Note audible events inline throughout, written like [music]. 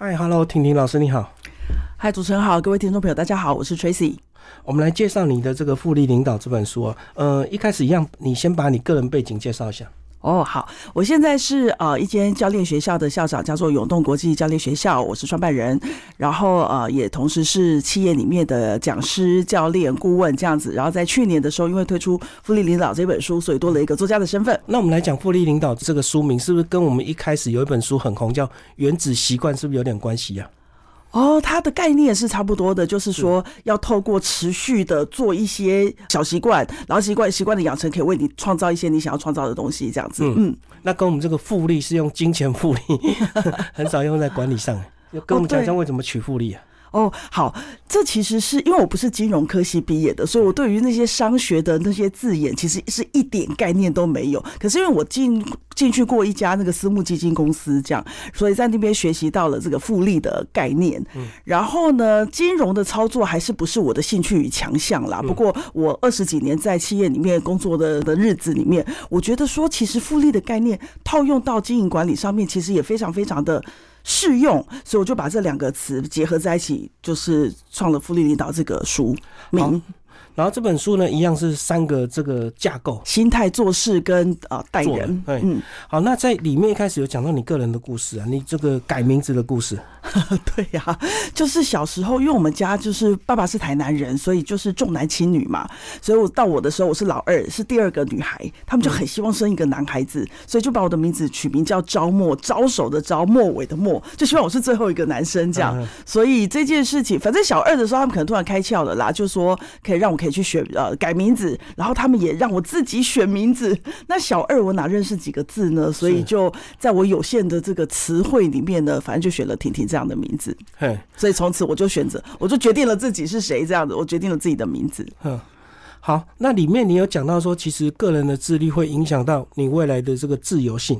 嗨，Hello，婷婷老师你好。嗨，主持人好，各位听众朋友大家好，我是 Tracy。我们来介绍你的这个《复利领导》这本书啊。呃，一开始一样，你先把你个人背景介绍一下。哦，好，我现在是呃一间教练学校的校长，叫做永动国际教练学校，我是创办人，然后呃也同时是企业里面的讲师、教练、顾问这样子。然后在去年的时候，因为推出《复利领导》这本书，所以多了一个作家的身份。那我们来讲《复利领导》这个书名，是不是跟我们一开始有一本书很红，叫《原子习惯》，是不是有点关系啊？哦，它的概念是差不多的，就是说要透过持续的做一些小习惯，然后习惯习惯的养成，可以为你创造一些你想要创造的东西，这样子。嗯，那跟我们这个复利是用金钱复利，[laughs] 很少用在管理上。跟我们讲一下为什么取复利啊？哦，好，这其实是因为我不是金融科系毕业的，所以我对于那些商学的那些字眼，其实是一点概念都没有。可是因为我进进去过一家那个私募基金公司，这样，所以在那边学习到了这个复利的概念。然后呢，金融的操作还是不是我的兴趣与强项啦。不过我二十几年在企业里面工作的的日子里面，我觉得说，其实复利的概念套用到经营管理上面，其实也非常非常的。适用，所以我就把这两个词结合在一起，就是创了《福利领导》这个书名。然后这本书呢，一样是三个这个架构：心态、做事跟啊待人。嗯，好，那在里面一开始有讲到你个人的故事啊，你这个改名字的故事。[laughs] 对呀，就是小时候，因为我们家就是爸爸是台南人，所以就是重男轻女嘛，所以我到我的时候，我是老二，是第二个女孩，他们就很希望生一个男孩子，所以就把我的名字取名叫招末，招手的招，末尾的末，就希望我是最后一个男生这样。所以这件事情，反正小二的时候，他们可能突然开窍了啦，就说可以让我可以去选呃改名字，然后他们也让我自己选名字。[laughs] 那小二我哪认识几个字呢？所以就在我有限的这个词汇里面呢，反正就选了婷婷这样。的名字，嘿所以从此我就选择，我就决定了自己是谁，这样子，我决定了自己的名字。嗯，好，那里面你有讲到说，其实个人的智力会影响到你未来的这个自由性、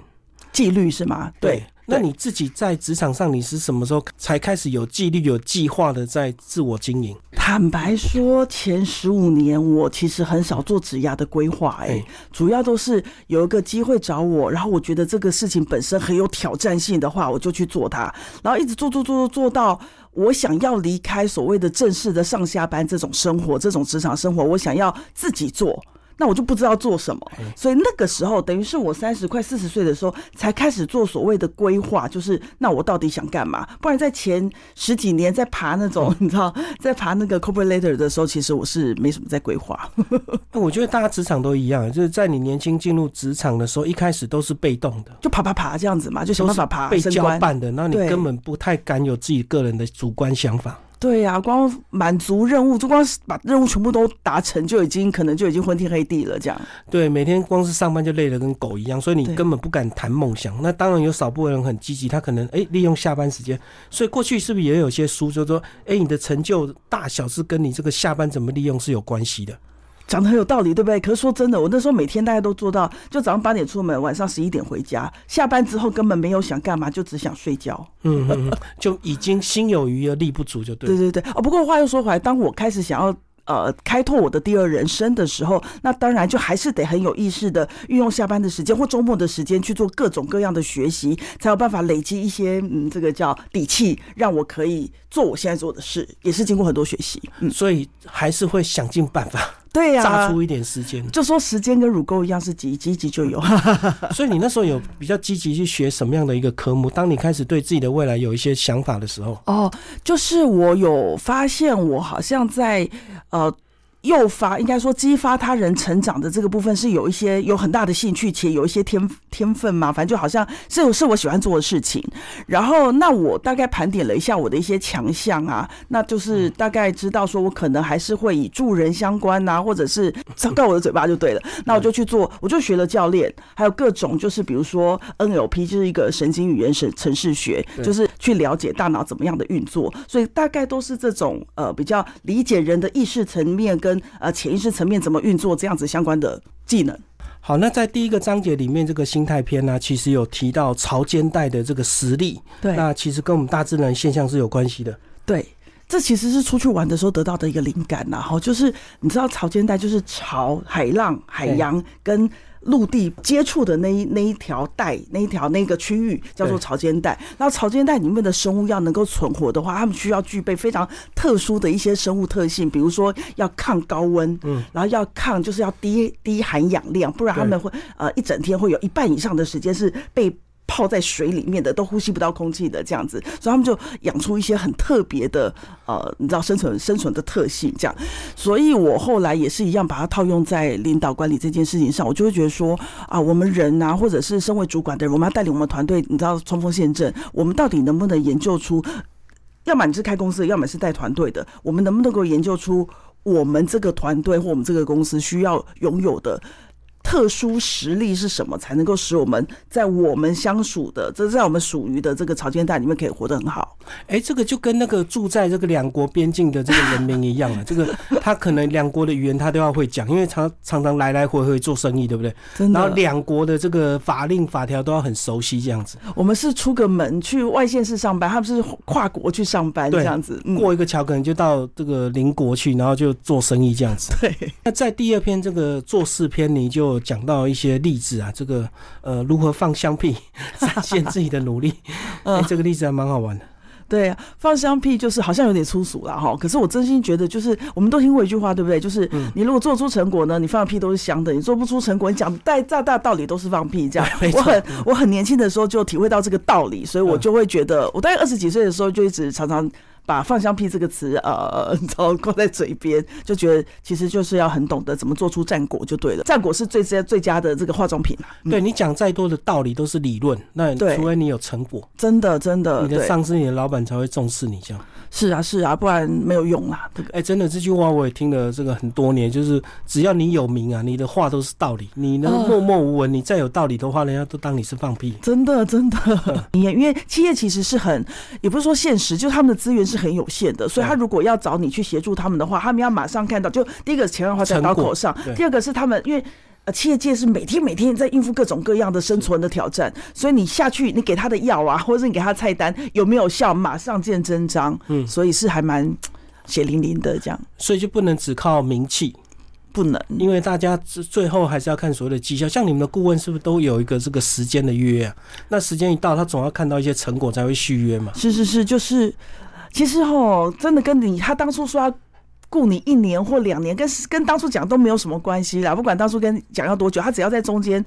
纪律，是吗？对。那你自己在职场上，你是什么时候才开始有纪律、有计划的在自我经营？坦白说，前十五年我其实很少做职涯的规划，哎，主要都是有一个机会找我，然后我觉得这个事情本身很有挑战性的话，我就去做它，然后一直做做做做做到我想要离开所谓的正式的上下班这种生活，这种职场生活，我想要自己做。那我就不知道做什么，所以那个时候等于是我三十快四十岁的时候才开始做所谓的规划，就是那我到底想干嘛？不然在前十几年在爬那种 [laughs] 你知道在爬那个 corporate ladder 的时候，其实我是没什么在规划。[laughs] 我觉得大家职场都一样，就是在你年轻进入职场的时候，一开始都是被动的，就爬爬爬这样子嘛，就想办法爬，被交办的，那你根本不太敢有自己个人的主观想法。对呀，光满足任务，就光是把任务全部都达成，就已经可能就已经昏天黑地了。这样对，每天光是上班就累得跟狗一样，所以你根本不敢谈梦想。那当然有少部分人很积极，他可能哎利用下班时间。所以过去是不是也有些书就说，哎你的成就大小是跟你这个下班怎么利用是有关系的？讲的很有道理，对不对？可是说真的，我那时候每天大家都做到，就早上八点出门，晚上十一点回家，下班之后根本没有想干嘛，就只想睡觉。嗯，就已经心有余而力不足，就对。对对对。哦，不过话又说回来，当我开始想要。呃，开拓我的第二人生的时候，那当然就还是得很有意识的运用下班的时间或周末的时间去做各种各样的学习，才有办法累积一些嗯，这个叫底气，让我可以做我现在做的事，也是经过很多学习。嗯，所以还是会想尽办法，对呀，榨出一点时间。就说时间跟乳沟一样，是挤挤挤就有。[laughs] 所以你那时候有比较积极去学什么样的一个科目？当你开始对自己的未来有一些想法的时候，哦，就是我有发现，我好像在。呃，诱发应该说激发他人成长的这个部分是有一些有很大的兴趣，且有一些天天分嘛，反正就好像是是我喜欢做的事情。然后，那我大概盘点了一下我的一些强项啊，那就是大概知道说我可能还是会以助人相关啊，或者是张开我的嘴巴就对了。那我就去做，我就学了教练，还有各种就是比如说 NLP 就是一个神经语言程程式学，就是去了解大脑怎么样的运作。所以大概都是这种呃比较理解人的意识层面跟呃潜意识层面怎么运作这样子相关的技能。好，那在第一个章节里面，这个心态篇呢，其实有提到潮间带的这个实力。对，那其实跟我们大自然现象是有关系的。对，这其实是出去玩的时候得到的一个灵感呐。哈，就是你知道潮间带就是潮海浪、海洋跟陆地接触的那一那一条带，那一条那个区域叫做潮间带。然后潮间带里面的生物要能够存活的话，它们需要具备非常特殊的一些生物特性，比如说要抗高温，嗯，然后要抗就是要低低含氧量，不然他们会呃一整天会有一半以上的时间是被。泡在水里面的都呼吸不到空气的这样子，所以他们就养出一些很特别的呃，你知道生存生存的特性这样。所以我后来也是一样，把它套用在领导管理这件事情上，我就会觉得说啊，我们人啊，或者是身为主管的人，我们要带领我们团队，你知道冲锋陷阵，我们到底能不能研究出，要么你是开公司，要么是带团队的，我们能不能够研究出我们这个团队或我们这个公司需要拥有的？特殊实力是什么，才能够使我们在我们相属的，这在我们属于的这个朝鲜带里面可以活得很好？哎，这个就跟那个住在这个两国边境的这个人民一样啊，[laughs] 这个他可能两国的语言他都要会讲，因为常常常来来回回做生意，对不对？真的。然后两国的这个法令法条都要很熟悉，这样子。我们是出个门去外县市上班，他们是跨国去上班，这样子。过一个桥可能就到这个邻国去，然后就做生意这样子。[laughs] 对。那在第二篇这个做事篇，你就讲到一些例子啊，这个呃如何放香屁 [laughs] 展现自己的努力，哎，这个例子还蛮好玩的。对，放香屁就是好像有点粗俗了哈。可是我真心觉得，就是我们都听过一句话，对不对？就是你如果做出成果呢，你放屁都是香的；你做不出成果，你讲再再大道理都是放屁。这样，[laughs] 我很我很年轻的时候就体会到这个道理，所以我就会觉得，我大概二十几岁的时候就一直常常。把“放香屁”这个词，呃，[laughs] 然后挂在嘴边，就觉得其实就是要很懂得怎么做出战果就对了。战果是最佳最佳的这个化妆品对你讲再多的道理都是理论，那除非你有成果，真的真的，你的上司、你的老板才会重视你这样。是啊是啊，不然没有用啦。这个。哎，真的这句话我也听了这个很多年，就是只要你有名啊，你的话都是道理。你能默默无闻，你再有道理的话，人家都当你是放屁。真的真的，[laughs] 因为企业其实是很，也不是说现实，就他们的资源是很有限的，所以他如果要找你去协助他们的话，他们要马上看到，就第一个钱要花在刀口上，第二个是他们因为。企业界是每天每天在应付各种各样的生存的挑战，所以你下去，你给他的药啊，或者是你给他菜单有没有效，马上见真章。嗯，所以是还蛮血淋淋的这样。所以就不能只靠名气，不能，因为大家最后还是要看所谓的绩效。像你们的顾问是不是都有一个这个时间的约啊？那时间一到，他总要看到一些成果才会续约嘛。是是是，就是其实哦，真的跟你他当初说。雇你一年或两年，跟跟当初讲都没有什么关系啦。不管当初跟讲要多久，他只要在中间，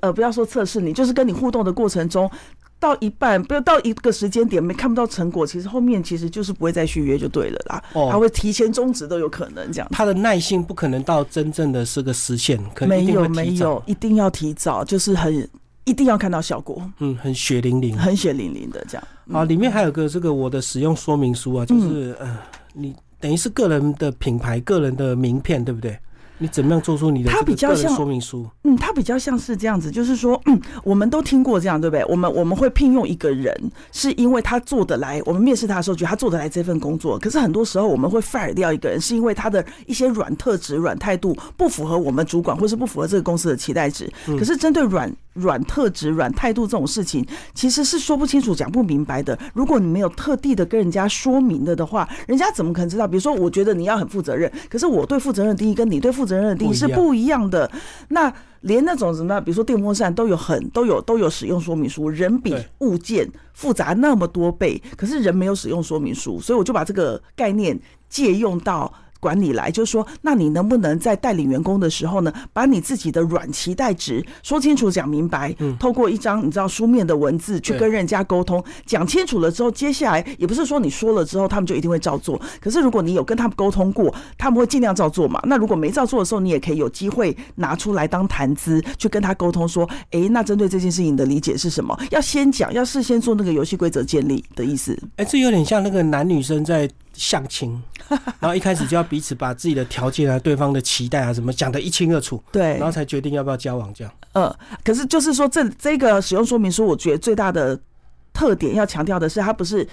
呃，不要说测试你，就是跟你互动的过程中，到一半，不要到一个时间点没看不到成果，其实后面其实就是不会再续约就对了啦。哦，他会提前终止都有可能这样。他的耐性不可能到真正的是个实现，可能没有没有，一定要提早，就是很一定要看到效果。嗯，很血淋淋，很血淋淋的这样。啊，里面还有个这个我的使用说明书啊，就是呃你。等于是个人的品牌、个人的名片，对不对？你怎么样做出你的它比较像说明书？嗯，它比较像是这样子，就是说，嗯，我们都听过这样，对不对？我们我们会聘用一个人，是因为他做得来。我们面试他的时候，觉得他做得来这份工作。可是很多时候，我们会 fire 掉一个人，是因为他的一些软特质、软态度不符合我们主管，或是不符合这个公司的期待值。可是针对软软特质、软态度这种事情，其实是说不清楚、讲不明白的。如果你没有特地的跟人家说明了的话，人家怎么可能知道？比如说，我觉得你要很负责任，可是我对负责任的定义跟你对负责任的定义是不。不一样的，那连那种什么，比如说电风扇都有很都有都有使用说明书，人比物件复杂那么多倍，可是人没有使用说明书，所以我就把这个概念借用到。管理来就是说，那你能不能在带领员工的时候呢，把你自己的软期待值说清楚、讲明白？嗯，透过一张你知道书面的文字去跟人家沟通，讲清楚了之后，接下来也不是说你说了之后他们就一定会照做。可是如果你有跟他们沟通过，他们会尽量照做嘛。那如果没照做的时候，你也可以有机会拿出来当谈资，去跟他沟通说，哎，那针对这件事情的理解是什么？要先讲，要事先做那个游戏规则建立的意思。哎，这有点像那个男女生在。相亲，[laughs] 然后一开始就要彼此把自己的条件啊、对方的期待啊什么讲得一清二楚，对，然后才决定要不要交往这样。呃，可是就是说这这个使用说明书，我觉得最大的特点要强调的是，它不是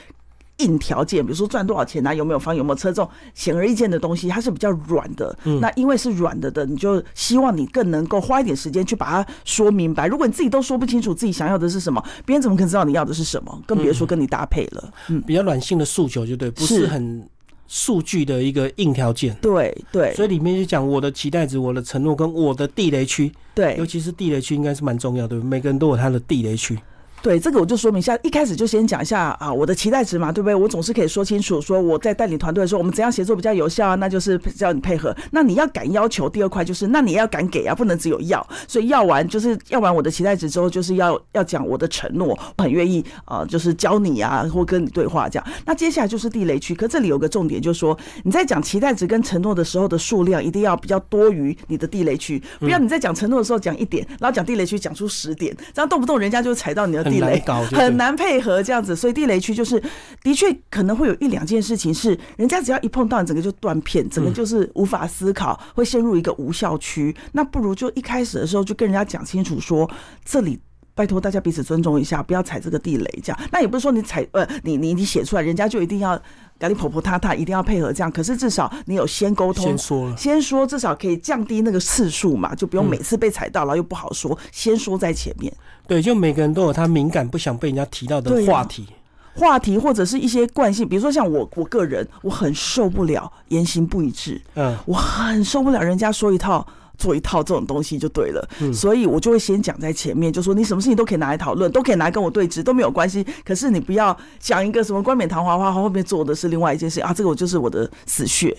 硬条件，比如说赚多少钱啊、有没有房、有没有车这种显而易见的东西，它是比较软的。嗯，那因为是软的的，你就希望你更能够花一点时间去把它说明白。如果你自己都说不清楚自己想要的是什么，别人怎么可能知道你要的是什么？更别说跟你搭配了。嗯，比较软性的诉求就对，不是很。数据的一个硬条件。对对，所以里面就讲我的期待值、我的承诺跟我的地雷区。对，尤其是地雷区应该是蛮重要的，每个人都有他的地雷区。对这个我就说明一下，一开始就先讲一下啊，我的期待值嘛，对不对？我总是可以说清楚，说我在带领团队的时候，我们怎样协作比较有效啊？那就是叫你配合。那你要敢要求，第二块就是，那你要敢给啊，不能只有要。所以要完就是要完我的期待值之后，就是要要讲我的承诺，很愿意啊，就是教你啊，或跟你对话这样。那接下来就是地雷区，可这里有个重点，就是说你在讲期待值跟承诺的时候的数量一定要比较多于你的地雷区，不要你在讲承诺的时候讲一点，然后讲地雷区讲出十点，这样动不动人家就踩到你的地雷，很。很难配合这样子，所以地雷区就是的确可能会有一两件事情是，人家只要一碰到，整个就断片，整个就是无法思考，会陷入一个无效区。那不如就一开始的时候就跟人家讲清楚，说这里拜托大家彼此尊重一下，不要踩这个地雷。这样，那也不是说你踩呃，你你你写出来，人家就一定要赶紧婆婆塌塌，一定要配合这样。可是至少你有先沟通，先说了，先说，至少可以降低那个次数嘛，就不用每次被踩到，然后又不好说，先说在前面。对，就每个人都有他敏感不想被人家提到的话题，话题或者是一些惯性，比如说像我我个人，我很受不了言行不一致，嗯，我很受不了人家说一套做一套这种东西就对了，所以我就会先讲在前面，就说你什么事情都可以拿来讨论，都可以拿来跟我对峙，都没有关系。可是你不要讲一个什么冠冕堂皇话，后面做的是另外一件事啊，这个我就是我的死穴。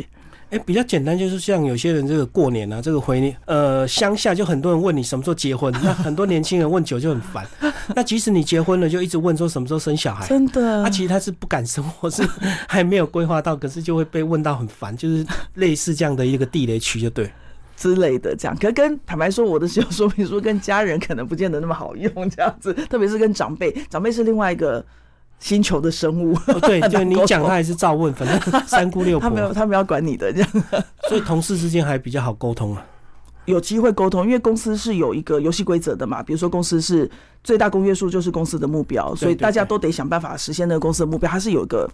哎，比较简单，就是像有些人这个过年啊，这个回年，呃，乡下就很多人问你什么时候结婚，[laughs] 那很多年轻人问久就很烦。那即使你结婚了，就一直问说什么时候生小孩，真的。他其实他是不敢生，或是还没有规划到，可是就会被问到很烦，就是类似这样的一个地雷区，就对之类的这样。可跟坦白说，我的使用说明书跟家人可能不见得那么好用，这样子，[laughs] 特别是跟长辈，长辈是另外一个。星球的生物，对，[laughs] 就你讲他还是照问，反正三姑六婆，[laughs] 他没有，他没有管你的这样，所以同事之间还比较好沟通啊，有机会沟通，因为公司是有一个游戏规则的嘛，比如说公司是最大公约数就是公司的目标，所以大家都得想办法实现那个公司的目标，它是有一个，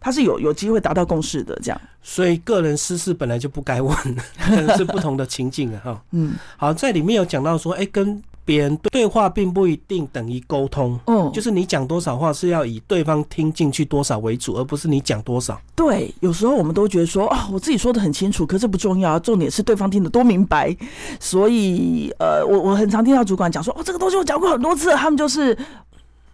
它是有有机会达到共识的这样，所以个人私事本来就不该问，[laughs] 可能是不同的情境啊，哈，[laughs] 嗯，好，在里面有讲到说，哎，跟。别人对话并不一定等于沟通，嗯，就是你讲多少话是要以对方听进去多少为主，而不是你讲多少。对，有时候我们都觉得说，哦，我自己说的很清楚，可是不重要，重点是对方听得多明白。所以，呃，我我很常听到主管讲说，哦，这个东西我讲过很多次，他们就是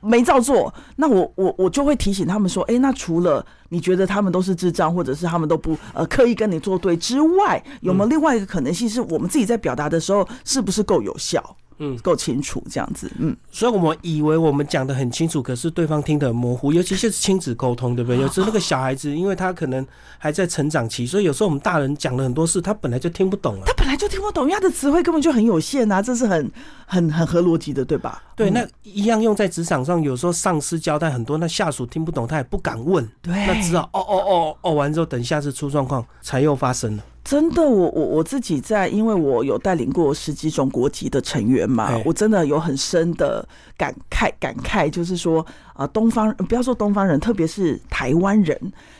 没照做。那我我我就会提醒他们说，哎，那除了你觉得他们都是智障，或者是他们都不呃刻意跟你作对之外，有没有另外一个可能性，是我们自己在表达的时候是不是够有效？嗯，够清楚这样子，嗯，所以我们以为我们讲的很清楚，可是对方听得很模糊，尤其是亲子沟通，对不对？有时候那个小孩子，因为他可能还在成长期，所以有时候我们大人讲了很多事，他本来就听不懂了。他本来就听不懂，因为他的词汇根本就很有限啊，这是很很很合逻辑的，对吧？对，那一样用在职场上，有时候上司交代很多，那下属听不懂，他也不敢问，对，那只好哦哦哦哦完之后，等下次出状况才又发生了。真的，我我我自己在，因为我有带领过十几种国籍的成员嘛，我真的有很深的感慨，感慨就是说，啊，东方不要说东方人，特别是台湾人。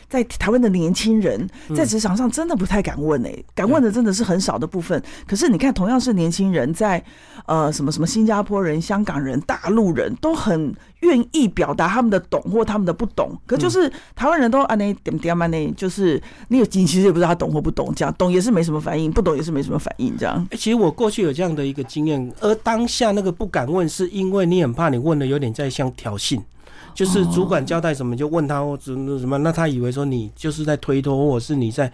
在台湾的年轻人在职场上真的不太敢问诶，敢问的真的是很少的部分。可是你看，同样是年轻人，在呃什么什么新加坡人、香港人、大陆人都很愿意表达他们的懂或他们的不懂。可就是台湾人都啊那点点嘛那，就是你有你其实也不知道他懂或不懂，这样懂也是没什么反应，不懂也是没什么反应，这样。其实我过去有这样的一个经验，而当下那个不敢问，是因为你很怕你问的有点在像挑衅。就是主管交代什么就问他或者什么，那他以为说你就是在推脱，或者是你在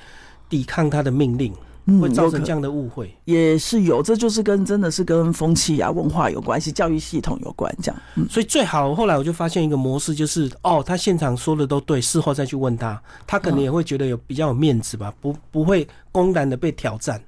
抵抗他的命令，会造成这样的误会。也是有，这就是跟真的是跟风气啊、文化有关系，教育系统有关这样。所以最好后来我就发现一个模式，就是哦，他现场说的都对，事后再去问他，他可能也会觉得有比较有面子吧，不不会公然的被挑战。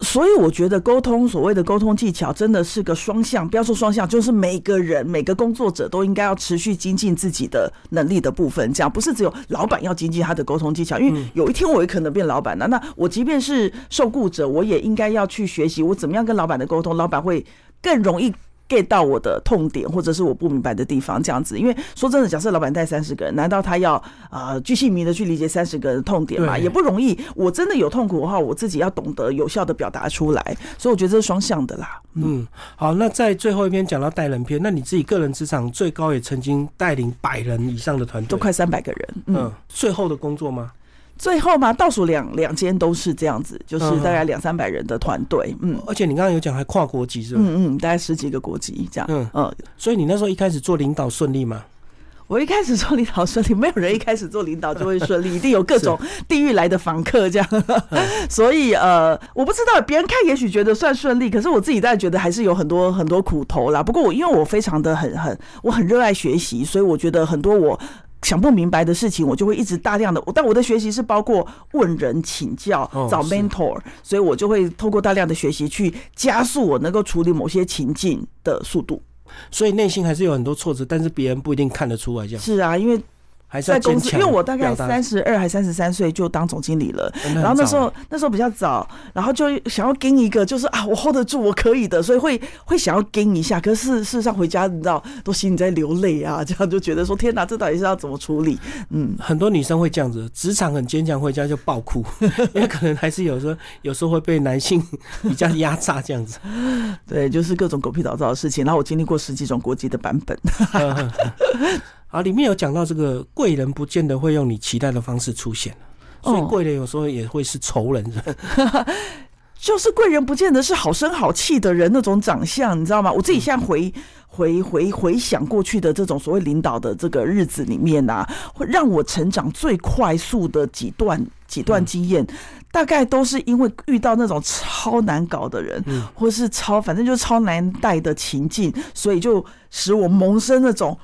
所以我觉得沟通，所谓的沟通技巧，真的是个双向。不要说双向，就是每个人、每个工作者都应该要持续精进自己的能力的部分。这样不是只有老板要精进他的沟通技巧，因为有一天我也可能变老板了。那我即便是受雇者，我也应该要去学习我怎么样跟老板的沟通，老板会更容易。Get 到我的痛点，或者是我不明白的地方，这样子。因为说真的，假设老板带三十个人，难道他要啊巨细靡的去理解三十个人的痛点吗？也不容易。我真的有痛苦的话，我自己要懂得有效的表达出来。所以我觉得这是双向的啦。嗯，好，那在最后一篇讲到带人篇，那你自己个人职场最高也曾经带领百人以上的团队，都快三百个人。嗯，最后的工作吗？最后嘛，倒数两两间都是这样子，就是大概两三百人的团队，嗯，而且你刚刚有讲还跨国籍是吧？嗯嗯，大概十几个国籍这样，嗯嗯，所以你那时候一开始做领导顺利吗？我一开始做领导顺利，没有人一开始做领导就会顺利，一定有各种 [laughs] 地狱来的访客这样，[laughs] 所以呃，我不知道别人看也许觉得算顺利，可是我自己当然觉得还是有很多很多苦头啦。不过我因为我非常的很很我很热爱学习，所以我觉得很多我。想不明白的事情，我就会一直大量的，但我的学习是包括问人请教、找 mentor，所以我就会透过大量的学习去加速我能够处理某些情境的速度。所以内心还是有很多挫折，但是别人不一定看得出来。这样是啊，因为。在公司，因为我大概三十二还三十三岁就当总经理了，然后那时候那时候比较早，然后就想要跟一个，就是啊，我 hold 得住，我可以的，所以会会想要跟一下。可是事实上回家，你知道，都心里在流泪啊，这样就觉得说，天哪，这到底是要怎么处理？嗯，很多女生会这样子，职场很坚强，回家就爆哭，[laughs] 因为可能还是有时候有时候会被男性 [laughs] 比较压榨这样子。[laughs] 对，就是各种狗屁倒灶的事情。然后我经历过十几种国籍的版本。啊，里面有讲到这个贵人不见得会用你期待的方式出现，所以贵人有时候也会是仇人。[laughs] 就是贵人不见得是好声好气的人那种长相，你知道吗？我自己现在回回回回想过去的这种所谓领导的这个日子里面啊，会让我成长最快速的几段几段经验，大概都是因为遇到那种超难搞的人，或是超反正就是超难带的情境，所以就使我萌生那种。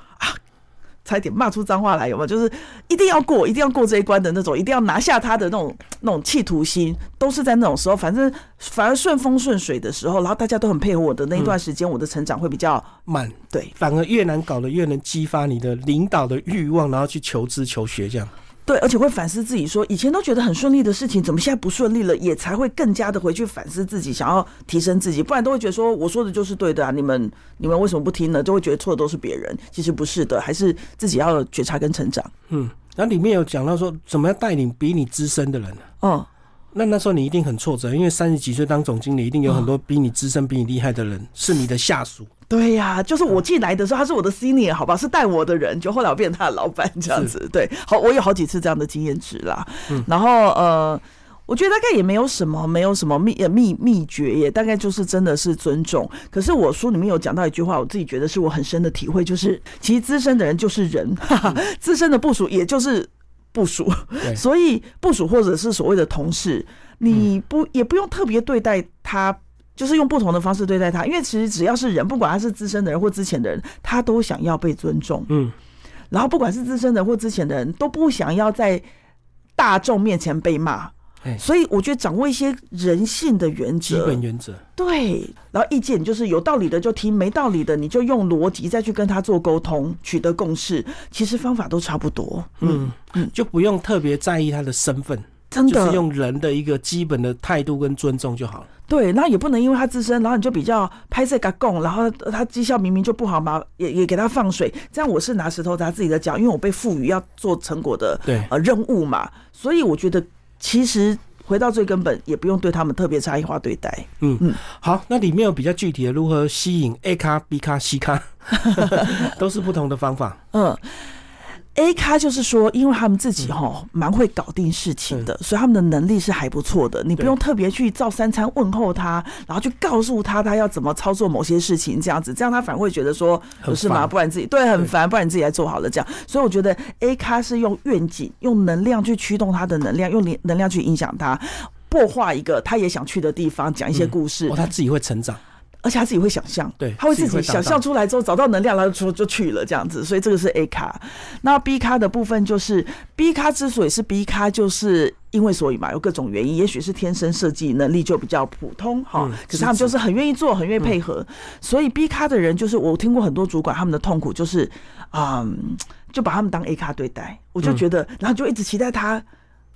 差点骂出脏话来，有没有？就是一定要过，一定要过这一关的那种，一定要拿下他的那种那种企图心，都是在那种时候。反正反而顺风顺水的时候，然后大家都很配合我的那一段时间，我的成长会比较慢。对，反而越难搞的越能激发你的领导的欲望，然后去求知求学这样。对，而且会反思自己，说以前都觉得很顺利的事情，怎么现在不顺利了？也才会更加的回去反思自己，想要提升自己，不然都会觉得说我说的就是对的啊！你们你们为什么不听呢？就会觉得错的都是别人，其实不是的，还是自己要觉察跟成长。嗯，然后里面有讲到说，怎么样带领比你资深的人呢？嗯。那那时候你一定很挫折，因为三十几岁当总经理，一定有很多比你资深、比你厉害的人是你的下属。对呀，就是我进来的时候，他是我的 senior，好吧，是带我的人，就后来我变成他的老板这样子。对，好，我有好几次这样的经验值啦。然后呃，我觉得大概也没有什么，没有什么秘秘秘诀，也大概就是真的是尊重。可是我书里面有讲到一句话，我自己觉得是我很深的体会，就是其实资深的人就是人，资深的部署也就是。部署，[laughs] 所以部署或者是所谓的同事，你不也不用特别对待他，就是用不同的方式对待他，因为其实只要是人，不管他是资深的人或之前的人，他都想要被尊重。嗯，然后不管是资深的或之前的人，都不想要在大众面前被骂。所以我觉得掌握一些人性的原则，基本原则，对。然后意见就是有道理的就听，没道理的你就用逻辑再去跟他做沟通，取得共识。其实方法都差不多，嗯嗯，就不用特别在意他的身份，真的，就是用人的一个基本的态度跟尊重就好了。对，那也不能因为他自身，然后你就比较拍摄个供，然后他绩效明明就不好嘛，也也给他放水，这样我是拿石头砸自己的脚，因为我被赋予要做成果的对呃任务嘛，所以我觉得。其实回到最根本，也不用对他们特别差异化对待。嗯嗯，好，那里面有比较具体的如何吸引 A 咖、B 咖、C 咖，[laughs] 都是不同的方法。嗯。A 咖就是说，因为他们自己哈蛮会搞定事情的，所以他们的能力是还不错的。你不用特别去照三餐问候他，然后去告诉他他要怎么操作某些事情，这样子，这样他反而会觉得说不是吗？不然自己对很烦，不然你自己来做好了这样。所以我觉得 A 咖是用愿景、用能量去驱动他的能量，用能能量去影响他，破化一个他也想去的地方，讲一些故事，他自己会成长。而且他自己会想象，对，他会自己想象出来之后找到能量，然后就就去了这样子。所以这个是 A 卡。那 B 卡的部分就是 B 卡之所以是 B 卡，就是因为所以嘛，有各种原因，也许是天生设计能力就比较普通哈。可是他们就是很愿意做，很愿意配合。所以 B 卡的人就是我听过很多主管他们的痛苦就是啊，就把他们当 A 卡对待。我就觉得，然后就一直期待他。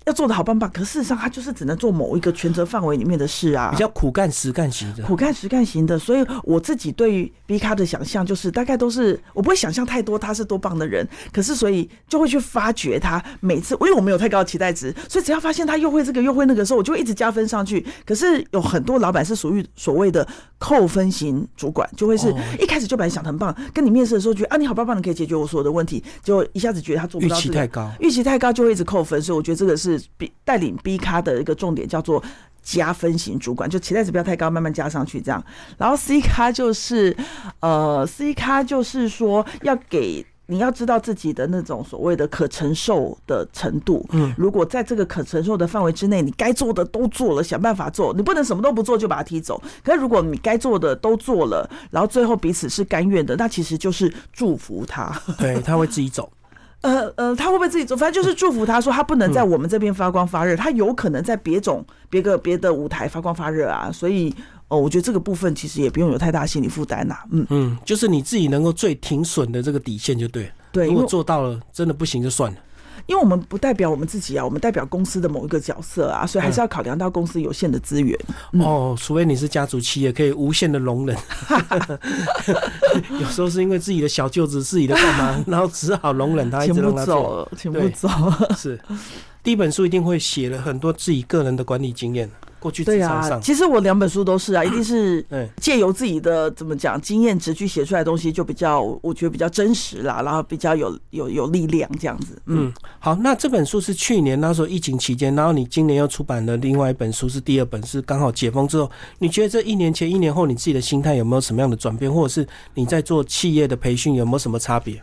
要做的好棒棒，可事实上他就是只能做某一个权责范围里面的事啊，比较苦干实干型的，苦干实干型的。所以我自己对于 B 卡的想象就是，大概都是我不会想象太多他是多棒的人，可是所以就会去发掘他每次，因为我没有太高的期待值，所以只要发现他又会这个又会那个时候，我就会一直加分上去。可是有很多老板是属于所谓的扣分型主管，就会是一开始就把你想很棒，跟你面试的时候觉得啊你好棒棒，你可以解决我所有的问题，就一下子觉得他做不到，预期太高，预期太高就会一直扣分，所以我觉得这个是。带领 B 咖的一个重点叫做加分型主管，就期待值不要太高，慢慢加上去这样。然后 C 咖就是呃 C 咖就是说要给。你要知道自己的那种所谓的可承受的程度。嗯，如果在这个可承受的范围之内，你该做的都做了，想办法做，你不能什么都不做就把他踢走。可是如果你该做的都做了，然后最后彼此是甘愿的，那其实就是祝福他。对他会自己走。呃呃，他会不会自己做？反正就是祝福他，说他不能在我们这边发光发热，他有可能在别种别个别的舞台发光发热啊。所以。哦，我觉得这个部分其实也不用有太大心理负担呐。嗯嗯，就是你自己能够最停损的这个底线就对。对，如果做到了，真的不行就算了。因为我们不代表我们自己啊，我们代表公司的某一个角色啊，所以还是要考量到公司有限的资源。哦，除非你是家族企业，可以无限的容忍。[laughs] 有时候是因为自己的小舅子、自己的干嘛，然后只好容忍他，一直让他走，请不走。是，第一本书一定会写了很多自己个人的管理经验。过去对啊，其实我两本书都是啊，一定是借由自己的怎么讲经验值去写出来的东西，就比较我觉得比较真实啦，然后比较有有有力量这样子。嗯，好，那这本书是去年那时候疫情期间，然后你今年又出版了另外一本书，是第二本，是刚好解封之后，你觉得这一年前一年后你自己的心态有没有什么样的转变，或者是你在做企业的培训有没有什么差别？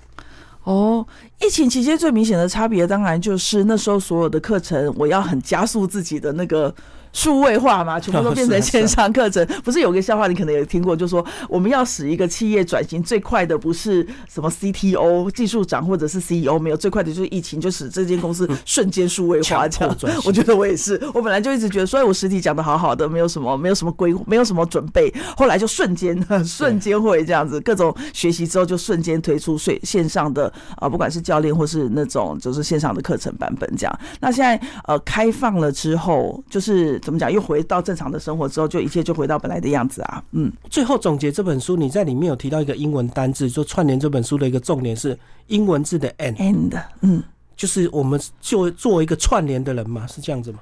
哦，疫情期间最明显的差别，当然就是那时候所有的课程，我要很加速自己的那个。数位化嘛，全部都变成线上课程。不是有个笑话，你可能也听过，就是说我们要使一个企业转型最快的，不是什么 CTO 技术长或者是 CEO，没有最快的就是疫情，就使这间公司瞬间数位化。这样，我觉得我也是。我本来就一直觉得，所以我实体讲的好好的，没有什么，没有什么规，没有什么准备。后来就瞬间，[laughs] 瞬间会这样子，各种学习之后就瞬间推出线线上的啊，不管是教练或是那种就是线上的课程版本这样。那现在呃开放了之后，就是。怎么讲？又回到正常的生活之后，就一切就回到本来的样子啊！嗯，最后总结这本书，你在里面有提到一个英文单字，就串联这本书的一个重点是英文字的 “and” 嗯，就是我们就做一个串联的人嘛，是这样子吗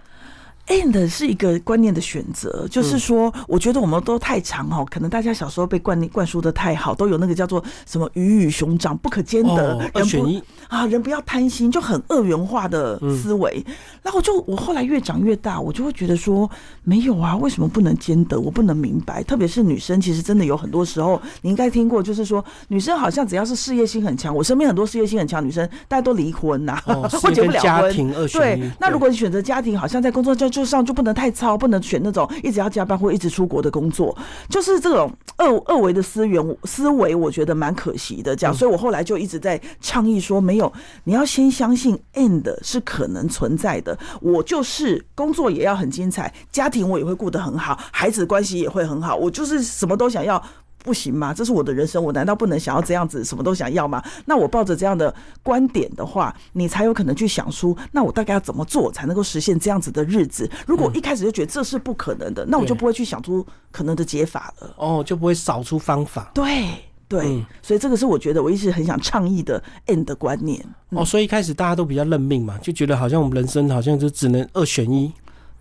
？and 是一个观念的选择，就是说，我觉得我们都太长哦，可能大家小时候被灌灌输的太好，都有那个叫做什么鱼与熊掌不可兼得，人不啊，人不要贪心，就很二元化的思维。然后就我后来越长越大，我就会觉得说，没有啊，为什么不能兼得？我不能明白，特别是女生，其实真的有很多时候，你应该听过，就是说，女生好像只要是事业心很强，我身边很多事业心很强女生，大家都离婚呐，[laughs] 或结不了婚。对，那如果你选择家庭，好像在工作就。就上就不能太操，不能选那种一直要加班或一直出国的工作，就是这种二二维的思源思维，我觉得蛮可惜的。这样，所以我后来就一直在倡议说，没有，你要先相信 end 是可能存在的。我就是工作也要很精彩，家庭我也会过得很好，孩子关系也会很好，我就是什么都想要。不行吗？这是我的人生，我难道不能想要这样子，什么都想要吗？那我抱着这样的观点的话，你才有可能去想出，那我大概要怎么做才能够实现这样子的日子？如果一开始就觉得这是不可能的，那我就不会去想出可能的解法了。哦，就不会找出方法。对对，所以这个是我觉得我一直很想倡议的 end 的观念。哦，所以一开始大家都比较认命嘛，就觉得好像我们人生好像就只能二选一。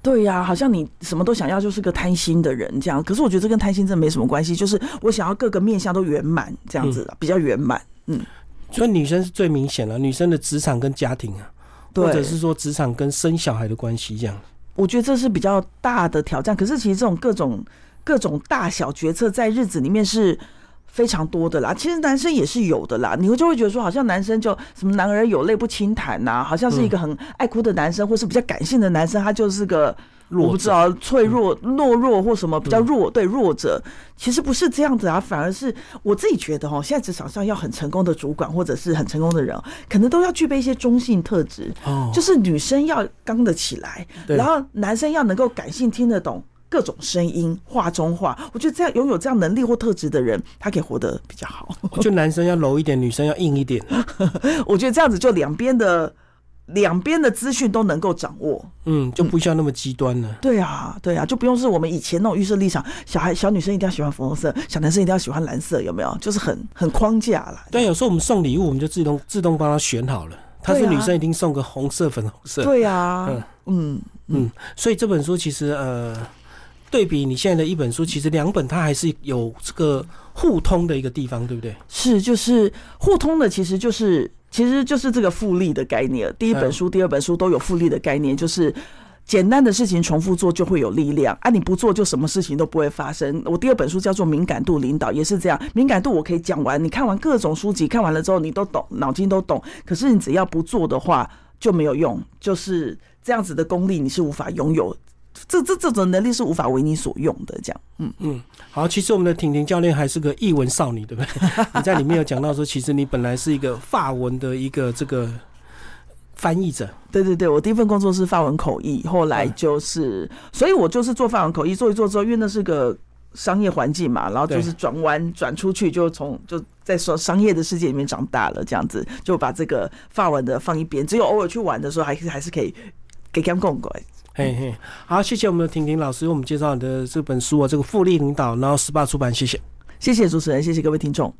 对呀，好像你什么都想要，就是个贪心的人这样。可是我觉得这跟贪心真没什么关系，就是我想要各个面相都圆满这样子，比较圆满。嗯，所以女生是最明显了，女生的职场跟家庭啊，或者是说职场跟生小孩的关系这样。我觉得这是比较大的挑战。可是其实这种各种各种大小决策在日子里面是。非常多的啦，其实男生也是有的啦。你会就会觉得说，好像男生就什么男儿有泪不轻弹呐，好像是一个很爱哭的男生，或是比较感性的男生，他就是个我不知道脆弱、懦弱或什么比较弱，对弱者。其实不是这样子啊，反而是我自己觉得哦，现在职场上要很成功的主管或者是很成功的人，可能都要具备一些中性特质。哦，就是女生要刚得起来，然后男生要能够感性听得懂。各种声音，画中画，我觉得这样拥有这样能力或特质的人，他可以活得比较好。[laughs] 就男生要柔一点，女生要硬一点。[laughs] 我觉得这样子就两边的两边的资讯都能够掌握，嗯，就不需要那么极端了。对啊，对啊，就不用是我们以前那种预设立场，小孩小女生一定要喜欢粉红色，小男生一定要喜欢蓝色，有没有？就是很很框架了。对，有时候我们送礼物，我们就自动自动帮他选好了。他是女生，一定送个红色、粉红色。对啊，嗯嗯，所以这本书其实呃。对比你现在的一本书，其实两本它还是有这个互通的一个地方，对不对？是，就是互通的，其实就是其实就是这个复利的概念。第一本书、第二本书都有复利的概念，就是简单的事情重复做就会有力量啊！你不做就什么事情都不会发生。我第二本书叫做《敏感度领导》，也是这样。敏感度我可以讲完，你看完各种书籍，看完了之后你都懂，脑筋都懂。可是你只要不做的话就没有用，就是这样子的功力你是无法拥有。这这这种能力是无法为你所用的，这样。嗯嗯。好，其实我们的婷婷教练还是个译文少女，对不对？[laughs] 你在里面有讲到说，其实你本来是一个法文的一个这个。翻译者，对对对，我第一份工作是法文口译，后来就是，所以我就是做法文口译，做一做之后，因为那是个商业环境嘛，然后就是转弯转出去，就从就在说商业的世界里面长大了，这样子就把这个法文的放一边，只有偶尔去玩的时候，还是还是可以给他们共。嘿嘿，好，谢谢我们的婷婷老师为我们介绍的这本书啊，这个复利领导，然后十八出版，谢谢，谢谢主持人，谢谢各位听众。